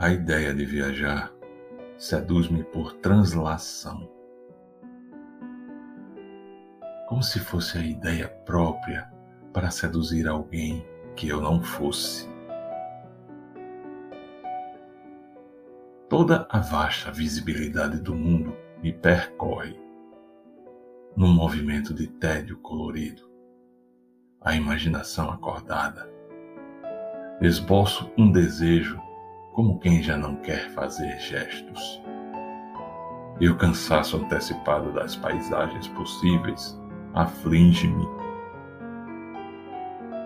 A ideia de viajar seduz-me por translação. Como se fosse a ideia própria para seduzir alguém que eu não fosse. Toda a vasta visibilidade do mundo me percorre num movimento de tédio colorido. A imaginação acordada. Esboço um desejo como quem já não quer fazer gestos. E o cansaço antecipado das paisagens possíveis aflige-me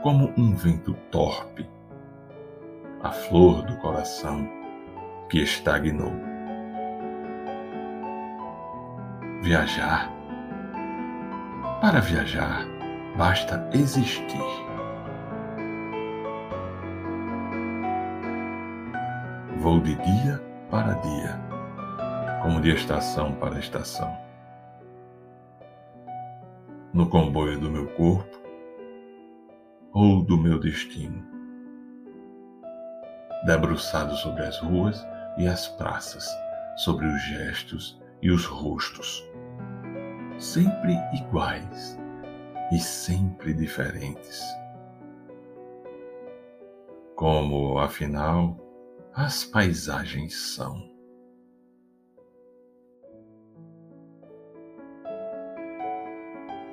como um vento torpe, a flor do coração que estagnou. Viajar. Para viajar, basta existir. Vou de dia para dia, como de estação para estação. No comboio do meu corpo ou do meu destino. Debruçado sobre as ruas e as praças, sobre os gestos e os rostos, sempre iguais e sempre diferentes. Como, afinal, as paisagens são.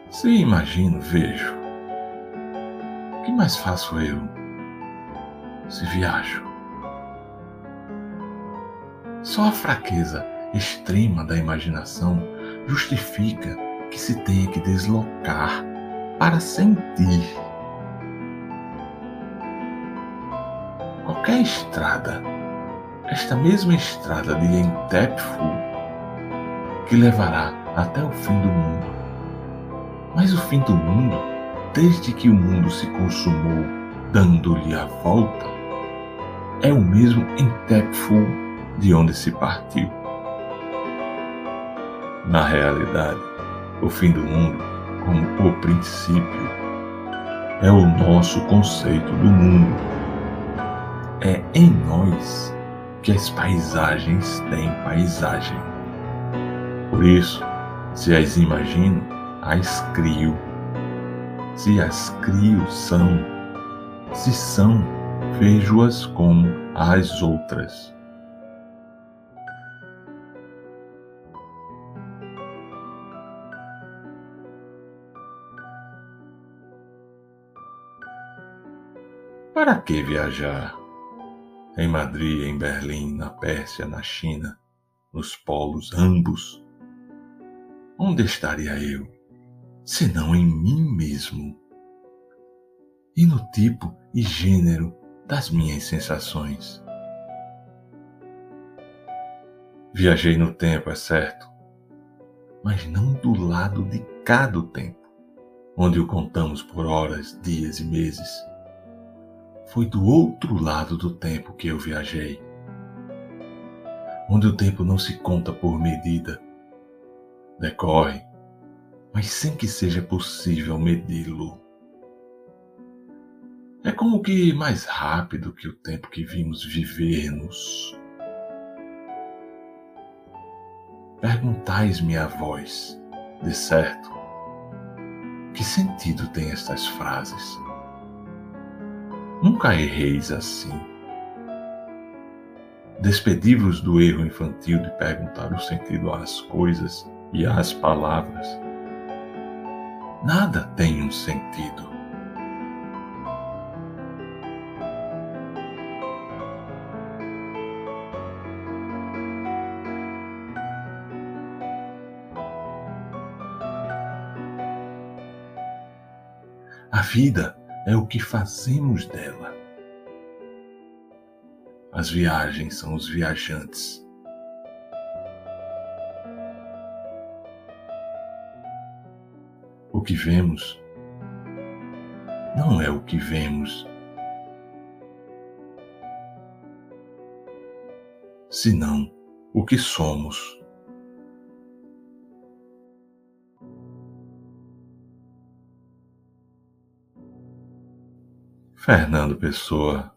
Se imagino, vejo. O que mais faço eu se viajo? Só a fraqueza extrema da imaginação justifica que se tenha que deslocar para sentir qualquer estrada, esta mesma estrada de Entepfu, que levará até o fim do mundo. Mas o fim do mundo, desde que o mundo se consumou, dando-lhe a volta, é o mesmo Entepfu de onde se partiu. Na realidade, o fim do mundo, como o princípio, é o nosso conceito do mundo é em nós que as paisagens têm paisagem. Por isso, se as imagino, as crio. Se as crio são, se são, vejo-as como as outras. Para que viajar? Em Madrid, em Berlim, na Pérsia, na China, nos polos ambos. Onde estaria eu, senão em mim mesmo? E no tipo e gênero das minhas sensações. Viajei no tempo, é certo, mas não do lado de cá do tempo, onde o contamos por horas, dias e meses foi do outro lado do tempo que eu viajei, onde o tempo não se conta por medida, decorre, mas sem que seja possível medi-lo. É como que mais rápido que o tempo que vimos viver-nos. Perguntais-me a voz, de certo, que sentido tem estas frases? Nunca erreis assim. Despedi-vos do erro infantil de perguntar o sentido às coisas e às palavras. Nada tem um sentido. A vida é o que fazemos dela. As viagens são os viajantes. O que vemos não é o que vemos, senão o que somos. Fernando Pessoa